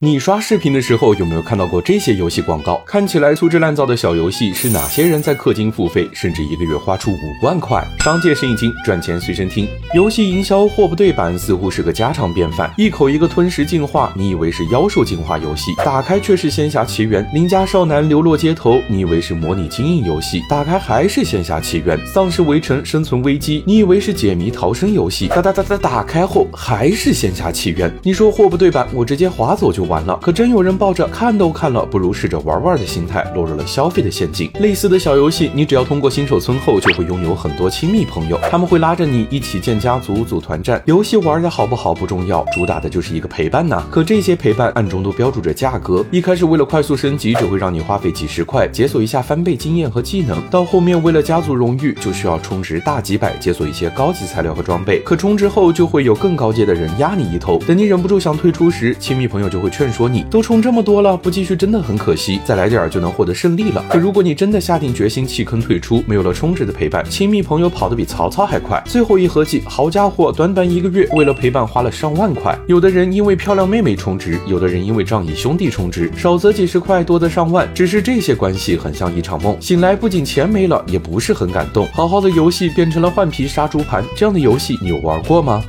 你刷视频的时候有没有看到过这些游戏广告？看起来粗制滥造的小游戏，是哪些人在氪金付费，甚至一个月花出五万块？商界生意经，赚钱随身听。游戏营销货不对版似乎是个家常便饭，一口一个吞食进化，你以为是妖兽进化游戏，打开却是仙侠奇缘。邻家少男流落街头，你以为是模拟经营游戏，打开还是仙侠奇缘。丧尸围城生存危机，你以为是解谜逃生游戏，哒哒哒哒打开后还是仙侠奇缘。你说货不对版，我直接划走就。完了，可真有人抱着看都看了，不如试着玩玩的心态，落入了消费的陷阱。类似的小游戏，你只要通过新手村后，就会拥有很多亲密朋友，他们会拉着你一起建家族、组团战。游戏玩的好不好不重要，主打的就是一个陪伴呐。可这些陪伴暗中都标注着价格，一开始为了快速升级，只会让你花费几十块解锁一下翻倍经验和技能，到后面为了家族荣誉，就需要充值大几百解锁一些高级材料和装备。可充值后就会有更高阶的人压你一头，等你忍不住想退出时，亲密朋友就会。劝说你都充这么多了，不继续真的很可惜，再来点儿就能获得胜利了。可如果你真的下定决心弃坑退出，没有了充值的陪伴，亲密朋友跑得比曹操还快。最后一合计，好家伙，短短一个月，为了陪伴花了上万块。有的人因为漂亮妹妹充值，有的人因为仗义兄弟充值，少则几十块，多则上万。只是这些关系很像一场梦，醒来不仅钱没了，也不是很感动。好好的游戏变成了换皮杀猪盘，这样的游戏你有玩过吗？